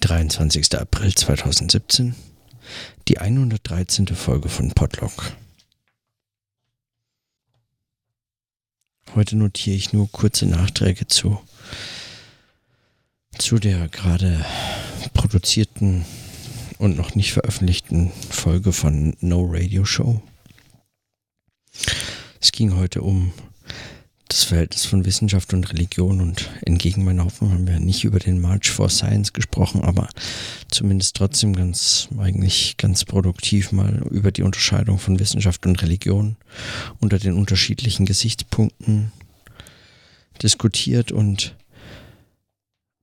23. April 2017, die 113. Folge von Podlock. Heute notiere ich nur kurze Nachträge zu, zu der gerade produzierten und noch nicht veröffentlichten Folge von No Radio Show. Es ging heute um Verhältnis von Wissenschaft und Religion und entgegen meiner Hoffnung haben wir nicht über den March for Science gesprochen, aber zumindest trotzdem ganz, eigentlich ganz produktiv mal über die Unterscheidung von Wissenschaft und Religion unter den unterschiedlichen Gesichtspunkten diskutiert und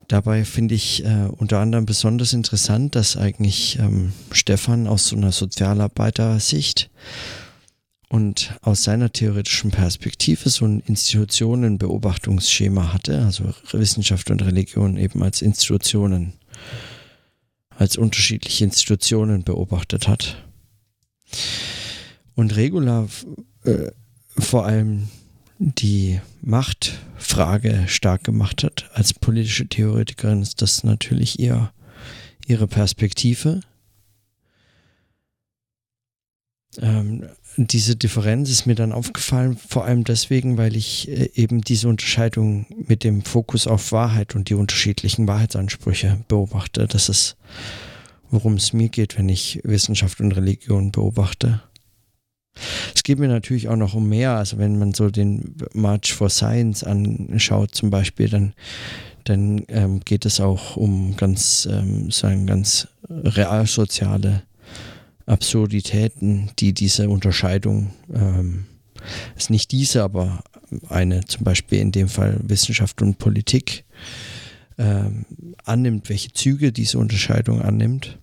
dabei finde ich äh, unter anderem besonders interessant, dass eigentlich ähm, Stefan aus so einer Sozialarbeiter-Sicht und aus seiner theoretischen Perspektive so ein Institutionenbeobachtungsschema hatte, also Wissenschaft und Religion eben als Institutionen, als unterschiedliche Institutionen beobachtet hat. Und Regula äh, vor allem die Machtfrage stark gemacht hat als politische Theoretikerin, ist das natürlich ihr, ihre Perspektive. Ähm, diese Differenz ist mir dann aufgefallen, vor allem deswegen, weil ich äh, eben diese Unterscheidung mit dem Fokus auf Wahrheit und die unterschiedlichen Wahrheitsansprüche beobachte. Das ist, worum es mir geht, wenn ich Wissenschaft und Religion beobachte. Es geht mir natürlich auch noch um mehr. Also wenn man so den March for Science anschaut zum Beispiel, dann, dann ähm, geht es auch um ganz, ähm, sagen, ganz realsoziale Absurditäten, die diese Unterscheidung, ähm, ist nicht diese, aber eine zum Beispiel in dem Fall Wissenschaft und Politik ähm, annimmt, welche Züge diese Unterscheidung annimmt.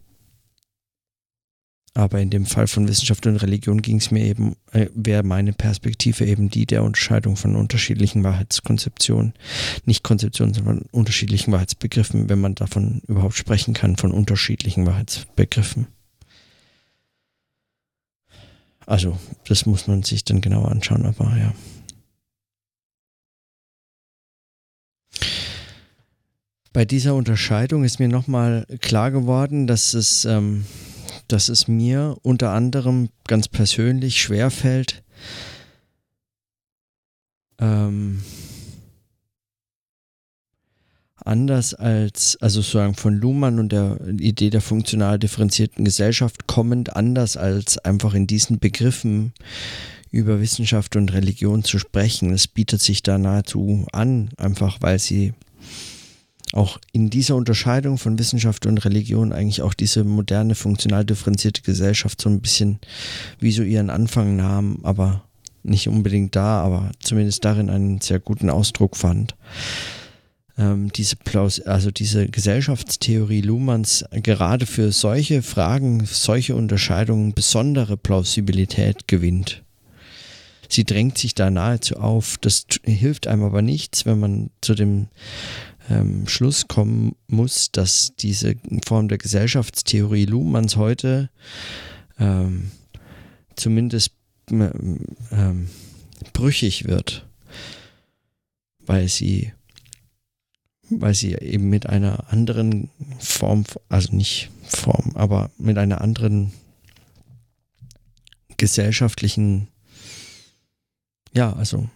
Aber in dem Fall von Wissenschaft und Religion ging es mir eben, äh, wäre meine Perspektive eben die der Unterscheidung von unterschiedlichen Wahrheitskonzeptionen. Nicht Konzeptionen, sondern unterschiedlichen Wahrheitsbegriffen, wenn man davon überhaupt sprechen kann, von unterschiedlichen Wahrheitsbegriffen. Also, das muss man sich dann genauer anschauen, aber ja. Bei dieser Unterscheidung ist mir nochmal klar geworden, dass es, ähm, dass es mir unter anderem ganz persönlich schwerfällt, ähm, anders als, also sozusagen von Luhmann und der Idee der funktional differenzierten Gesellschaft kommend, anders als einfach in diesen Begriffen über Wissenschaft und Religion zu sprechen. Es bietet sich da nahezu an, einfach weil sie auch in dieser Unterscheidung von Wissenschaft und Religion eigentlich auch diese moderne, funktional differenzierte Gesellschaft so ein bisschen wie so ihren Anfang nahm, aber nicht unbedingt da, aber zumindest darin einen sehr guten Ausdruck fand ähm, diese, Plaus also diese Gesellschaftstheorie Luhmanns gerade für solche Fragen, solche Unterscheidungen besondere Plausibilität gewinnt. Sie drängt sich da nahezu auf. Das hilft einem aber nichts, wenn man zu dem ähm, Schluss kommen muss, dass diese Form der Gesellschaftstheorie Luhmanns heute ähm, zumindest ähm, brüchig wird, weil sie weil sie eben mit einer anderen Form, also nicht Form, aber mit einer anderen gesellschaftlichen, ja, also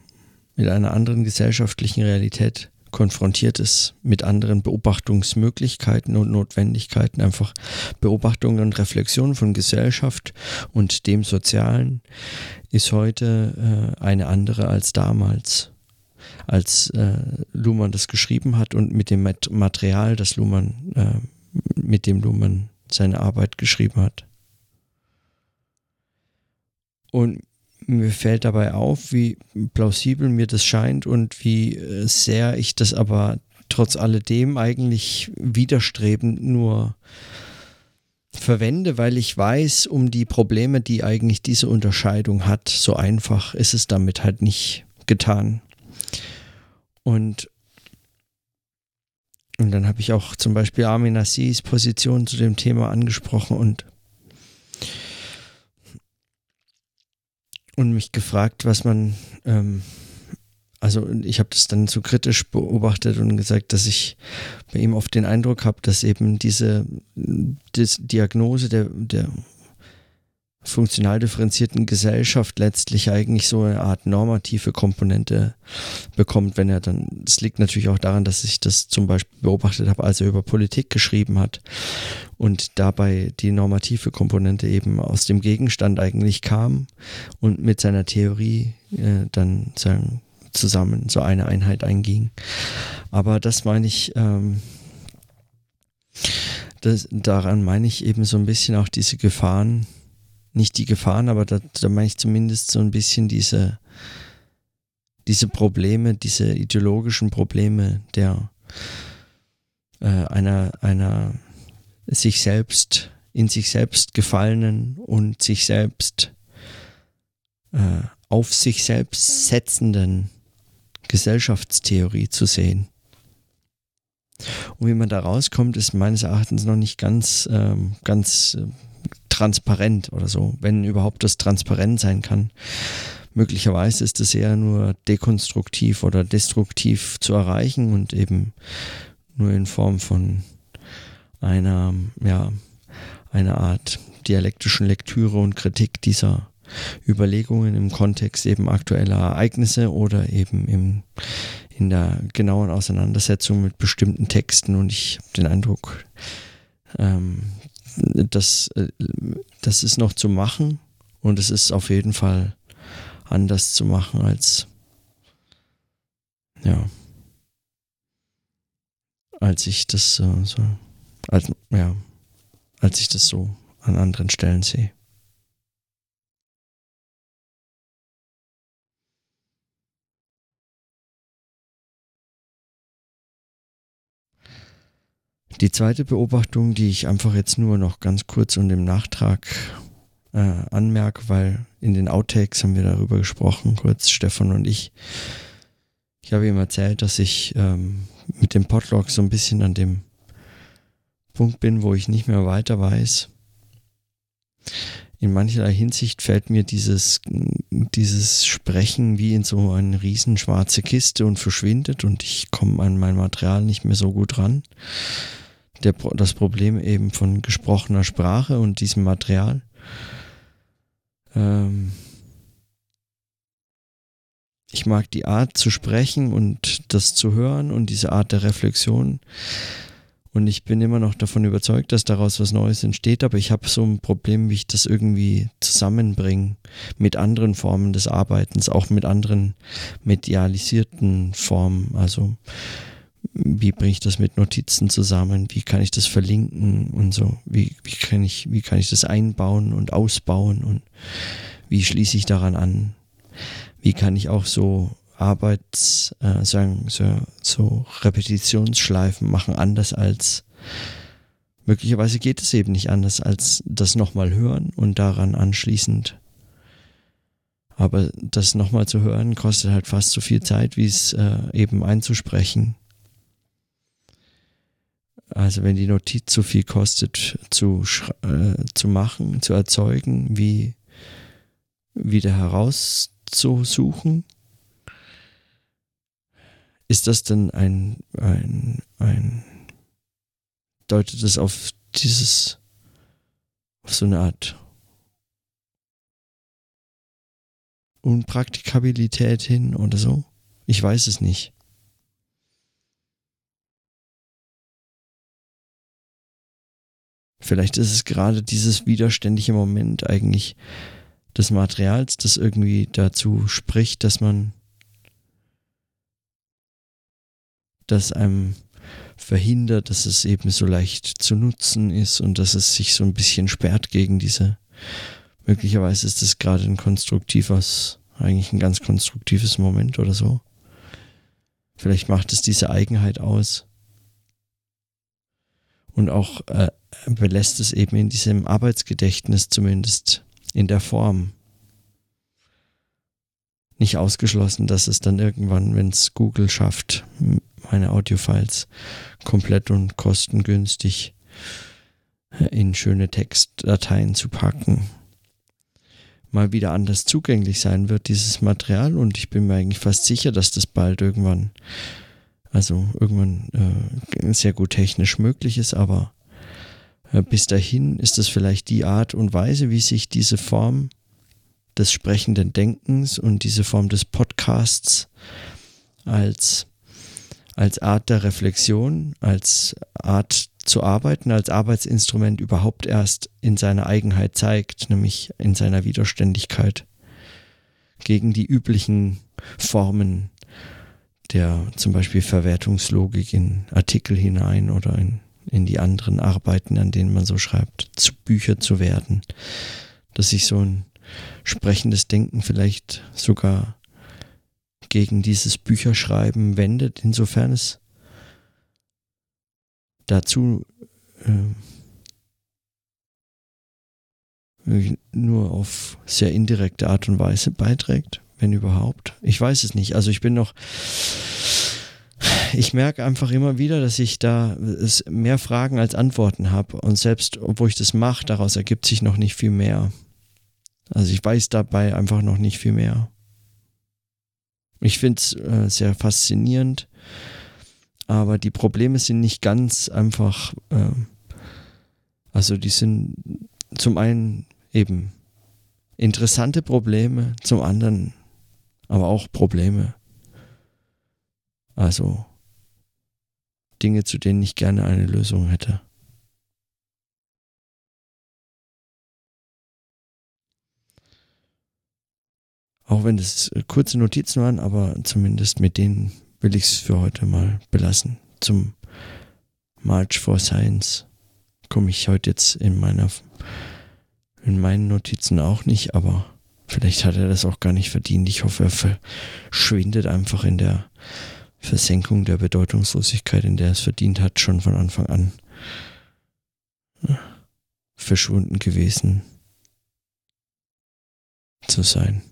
mit einer anderen gesellschaftlichen Realität konfrontiert ist, mit anderen Beobachtungsmöglichkeiten und Notwendigkeiten, einfach Beobachtungen und Reflexionen von Gesellschaft und dem Sozialen ist heute äh, eine andere als damals als äh, Luhmann das geschrieben hat und mit dem Material, das Luhmann, äh, mit dem Luhmann seine Arbeit geschrieben hat. Und mir fällt dabei auf, wie plausibel mir das scheint und wie äh, sehr ich das aber trotz alledem eigentlich widerstrebend nur verwende, weil ich weiß um die Probleme, die eigentlich diese Unterscheidung hat. So einfach ist es damit halt nicht getan. Und, und dann habe ich auch zum Beispiel Armin Assis Position zu dem Thema angesprochen und, und mich gefragt, was man, ähm, also ich habe das dann so kritisch beobachtet und gesagt, dass ich bei ihm oft den Eindruck habe, dass eben diese Diagnose der, der funktional differenzierten Gesellschaft letztlich eigentlich so eine Art normative Komponente bekommt, wenn er dann, es liegt natürlich auch daran, dass ich das zum Beispiel beobachtet habe, als er über Politik geschrieben hat und dabei die normative Komponente eben aus dem Gegenstand eigentlich kam und mit seiner Theorie äh, dann sagen, zusammen so eine Einheit einging. Aber das meine ich, ähm, das, daran meine ich eben so ein bisschen auch diese Gefahren, nicht die Gefahren, aber da, da meine ich zumindest so ein bisschen diese, diese Probleme, diese ideologischen Probleme der äh, einer, einer sich selbst, in sich selbst gefallenen und sich selbst äh, auf sich selbst setzenden Gesellschaftstheorie zu sehen. Und wie man da rauskommt, ist meines Erachtens noch nicht ganz, ähm, ganz äh, transparent oder so, wenn überhaupt das transparent sein kann. Möglicherweise ist es eher nur dekonstruktiv oder destruktiv zu erreichen und eben nur in Form von einer, ja, einer Art dialektischen Lektüre und Kritik dieser Überlegungen im Kontext eben aktueller Ereignisse oder eben im, in der genauen Auseinandersetzung mit bestimmten Texten. Und ich habe den Eindruck, ähm, das, äh, das ist noch zu machen und es ist auf jeden Fall anders zu machen als ja als ich das äh, so als ja als ich das so an anderen Stellen sehe. Die zweite Beobachtung, die ich einfach jetzt nur noch ganz kurz und im Nachtrag äh, anmerke, weil in den Outtakes haben wir darüber gesprochen, kurz Stefan und ich. Ich habe ihm erzählt, dass ich ähm, mit dem Podlog so ein bisschen an dem Punkt bin, wo ich nicht mehr weiter weiß. In mancherlei Hinsicht fällt mir dieses, dieses Sprechen wie in so eine riesen schwarze Kiste und verschwindet und ich komme an mein Material nicht mehr so gut ran der, das Problem eben von gesprochener Sprache und diesem Material. Ähm ich mag die Art zu sprechen und das zu hören und diese Art der Reflexion. Und ich bin immer noch davon überzeugt, dass daraus was Neues entsteht, aber ich habe so ein Problem, wie ich das irgendwie zusammenbringe mit anderen Formen des Arbeitens, auch mit anderen medialisierten Formen. Also wie bringe ich das mit Notizen zusammen, wie kann ich das verlinken und so, wie, wie, kann, ich, wie kann ich das einbauen und ausbauen und wie schließe ich daran an, wie kann ich auch so Arbeits, äh, sagen, so, so Repetitionsschleifen machen, anders als möglicherweise geht es eben nicht anders als das nochmal hören und daran anschließend. Aber das nochmal zu hören kostet halt fast so viel Zeit, wie es äh, eben einzusprechen. Also wenn die Notiz so viel kostet zu, äh, zu machen, zu erzeugen, wie wieder herauszusuchen, ist das denn ein, ein, ein, deutet das auf dieses, auf so eine Art Unpraktikabilität hin oder so? Ich weiß es nicht. Vielleicht ist es gerade dieses widerständige Moment eigentlich des Materials, das irgendwie dazu spricht, dass man das einem verhindert, dass es eben so leicht zu nutzen ist und dass es sich so ein bisschen sperrt gegen diese. Möglicherweise ist es gerade ein konstruktives, eigentlich ein ganz konstruktives Moment oder so. Vielleicht macht es diese Eigenheit aus. Und auch äh, belässt es eben in diesem Arbeitsgedächtnis zumindest in der Form. Nicht ausgeschlossen, dass es dann irgendwann, wenn es Google schafft, meine Audiofiles komplett und kostengünstig in schöne Textdateien zu packen, mal wieder anders zugänglich sein wird, dieses Material. Und ich bin mir eigentlich fast sicher, dass das bald irgendwann, also irgendwann äh, sehr gut technisch möglich ist, aber äh, bis dahin ist das vielleicht die Art und Weise, wie sich diese Form des sprechenden Denkens und diese Form des Podcasts als, als Art der Reflexion, als Art zu arbeiten, als Arbeitsinstrument überhaupt erst in seiner Eigenheit zeigt, nämlich in seiner Widerständigkeit gegen die üblichen Formen der zum Beispiel Verwertungslogik in Artikel hinein oder in, in die anderen Arbeiten, an denen man so schreibt, zu Bücher zu werden, dass sich so ein sprechendes Denken vielleicht sogar gegen dieses Bücherschreiben wendet, insofern es dazu äh, nur auf sehr indirekte Art und Weise beiträgt, wenn überhaupt. Ich weiß es nicht. Also ich bin noch, ich merke einfach immer wieder, dass ich da mehr Fragen als Antworten habe und selbst obwohl ich das mache, daraus ergibt sich noch nicht viel mehr. Also ich weiß dabei einfach noch nicht viel mehr. Ich finde es äh, sehr faszinierend, aber die Probleme sind nicht ganz einfach, äh, also die sind zum einen eben interessante Probleme, zum anderen aber auch Probleme. Also Dinge, zu denen ich gerne eine Lösung hätte. Auch wenn es äh, kurze Notizen waren, aber zumindest mit denen will ich es für heute mal belassen. Zum March for Science komme ich heute jetzt in meiner in meinen Notizen auch nicht, aber vielleicht hat er das auch gar nicht verdient. Ich hoffe, er verschwindet einfach in der Versenkung der Bedeutungslosigkeit, in der es verdient hat, schon von Anfang an verschwunden gewesen zu sein.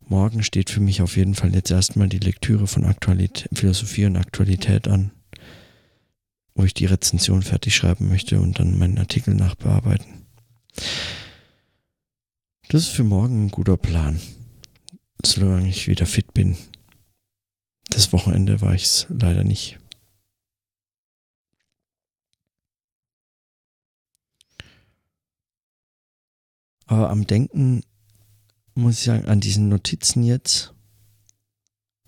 Morgen steht für mich auf jeden Fall jetzt erstmal die Lektüre von Aktualität, Philosophie und Aktualität an, wo ich die Rezension fertig schreiben möchte und dann meinen Artikel nachbearbeiten. Das ist für morgen ein guter Plan, solange ich wieder fit bin. Das Wochenende war ich es leider nicht. Aber am Denken muss ich sagen, an diesen Notizen jetzt,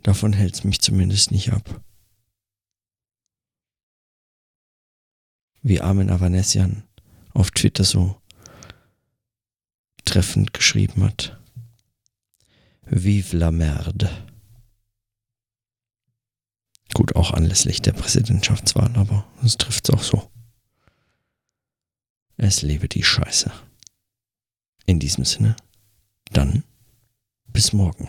davon hält es mich zumindest nicht ab. Wie Armin Avanesian auf Twitter so treffend geschrieben hat. Vive la merde. Gut, auch anlässlich der Präsidentschaftswahl, aber es trifft es auch so. Es lebe die Scheiße. In diesem Sinne. Dann bis morgen.